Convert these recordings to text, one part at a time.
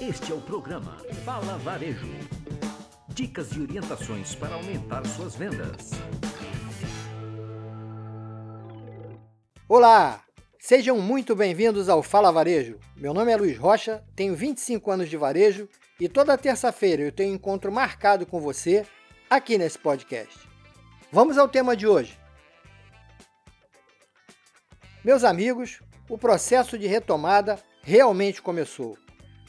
Este é o programa Fala Varejo. Dicas e orientações para aumentar suas vendas. Olá! Sejam muito bem-vindos ao Fala Varejo. Meu nome é Luiz Rocha, tenho 25 anos de varejo e toda terça-feira eu tenho um encontro marcado com você aqui nesse podcast. Vamos ao tema de hoje. Meus amigos, o processo de retomada realmente começou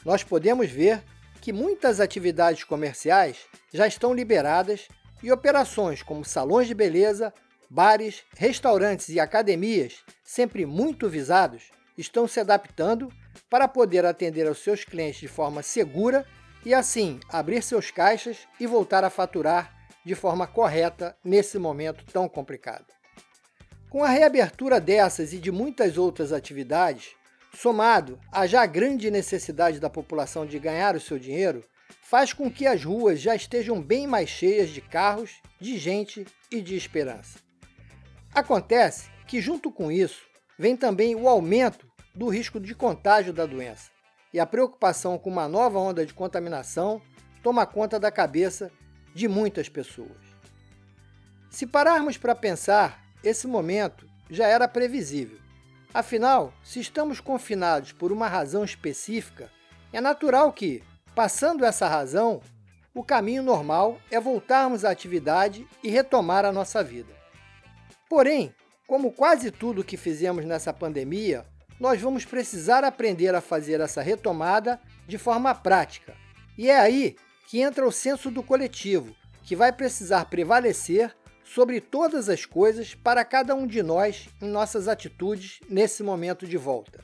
nós podemos ver que muitas atividades comerciais já estão liberadas e operações como salões de beleza, bares, restaurantes e academias, sempre muito visados, estão se adaptando para poder atender aos seus clientes de forma segura e assim abrir seus caixas e voltar a faturar de forma correta nesse momento tão complicado. Com a reabertura dessas e de muitas outras atividades, somado à já grande necessidade da população de ganhar o seu dinheiro, faz com que as ruas já estejam bem mais cheias de carros, de gente e de esperança. Acontece que, junto com isso, vem também o aumento do risco de contágio da doença, e a preocupação com uma nova onda de contaminação toma conta da cabeça de muitas pessoas. Se pararmos para pensar, esse momento já era previsível. Afinal, se estamos confinados por uma razão específica, é natural que, passando essa razão, o caminho normal é voltarmos à atividade e retomar a nossa vida. Porém, como quase tudo que fizemos nessa pandemia, nós vamos precisar aprender a fazer essa retomada de forma prática. E é aí que entra o senso do coletivo, que vai precisar prevalecer sobre todas as coisas para cada um de nós em nossas atitudes nesse momento de volta.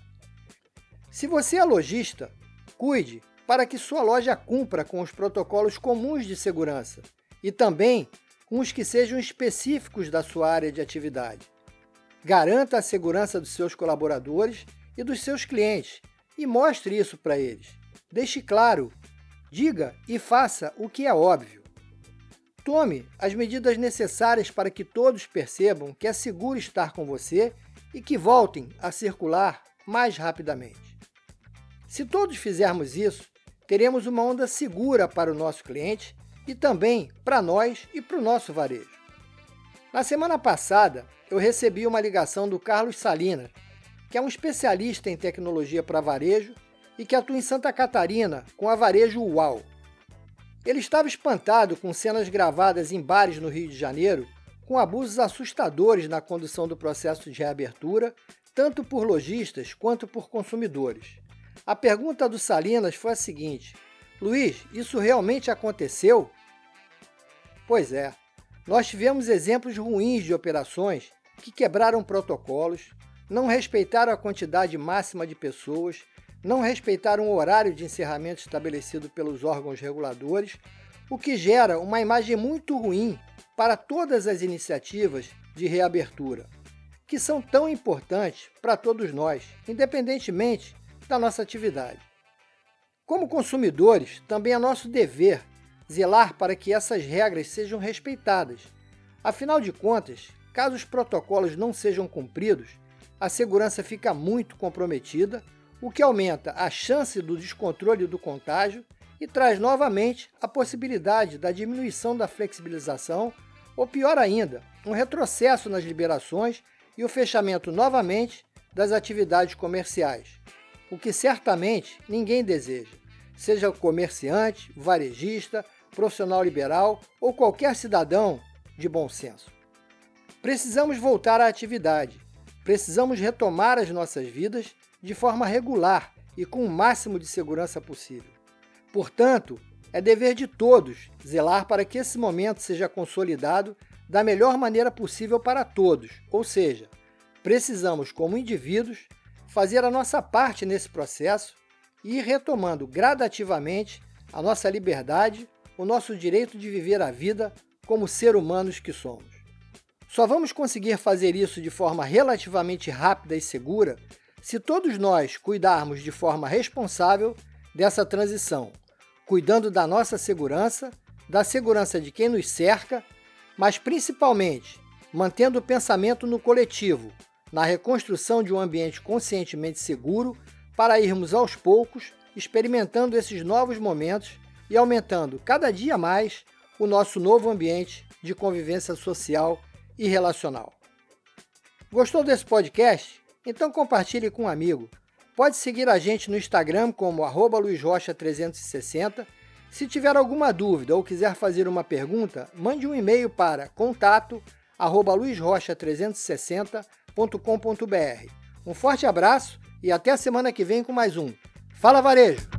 Se você é lojista, cuide para que sua loja cumpra com os protocolos comuns de segurança e também com os que sejam específicos da sua área de atividade. Garanta a segurança dos seus colaboradores e dos seus clientes e mostre isso para eles. Deixe claro, diga e faça o que é óbvio. Tome as medidas necessárias para que todos percebam que é seguro estar com você e que voltem a circular mais rapidamente. Se todos fizermos isso, teremos uma onda segura para o nosso cliente e também para nós e para o nosso varejo. Na semana passada, eu recebi uma ligação do Carlos Salinas, que é um especialista em tecnologia para varejo e que atua em Santa Catarina com a Varejo UAU. Ele estava espantado com cenas gravadas em bares no Rio de Janeiro, com abusos assustadores na condução do processo de reabertura, tanto por lojistas quanto por consumidores. A pergunta do Salinas foi a seguinte: Luiz, isso realmente aconteceu? Pois é, nós tivemos exemplos ruins de operações que quebraram protocolos, não respeitaram a quantidade máxima de pessoas não respeitaram o horário de encerramento estabelecido pelos órgãos reguladores, o que gera uma imagem muito ruim para todas as iniciativas de reabertura, que são tão importantes para todos nós, independentemente da nossa atividade. Como consumidores, também é nosso dever zelar para que essas regras sejam respeitadas. Afinal de contas, caso os protocolos não sejam cumpridos, a segurança fica muito comprometida o que aumenta a chance do descontrole do contágio e traz novamente a possibilidade da diminuição da flexibilização, ou pior ainda, um retrocesso nas liberações e o fechamento novamente das atividades comerciais, o que certamente ninguém deseja, seja comerciante, varejista, profissional liberal ou qualquer cidadão de bom senso. Precisamos voltar à atividade, precisamos retomar as nossas vidas de forma regular e com o máximo de segurança possível. Portanto, é dever de todos zelar para que esse momento seja consolidado da melhor maneira possível para todos, ou seja, precisamos, como indivíduos, fazer a nossa parte nesse processo e ir retomando gradativamente a nossa liberdade, o nosso direito de viver a vida como ser humanos que somos. Só vamos conseguir fazer isso de forma relativamente rápida e segura se todos nós cuidarmos de forma responsável dessa transição, cuidando da nossa segurança, da segurança de quem nos cerca, mas principalmente mantendo o pensamento no coletivo, na reconstrução de um ambiente conscientemente seguro para irmos aos poucos experimentando esses novos momentos e aumentando cada dia mais o nosso novo ambiente de convivência social e relacional. Gostou desse podcast? Então compartilhe com um amigo. Pode seguir a gente no Instagram como luizrocha360. Se tiver alguma dúvida ou quiser fazer uma pergunta, mande um e-mail para contato luizrocha360.com.br. Um forte abraço e até a semana que vem com mais um Fala Varejo!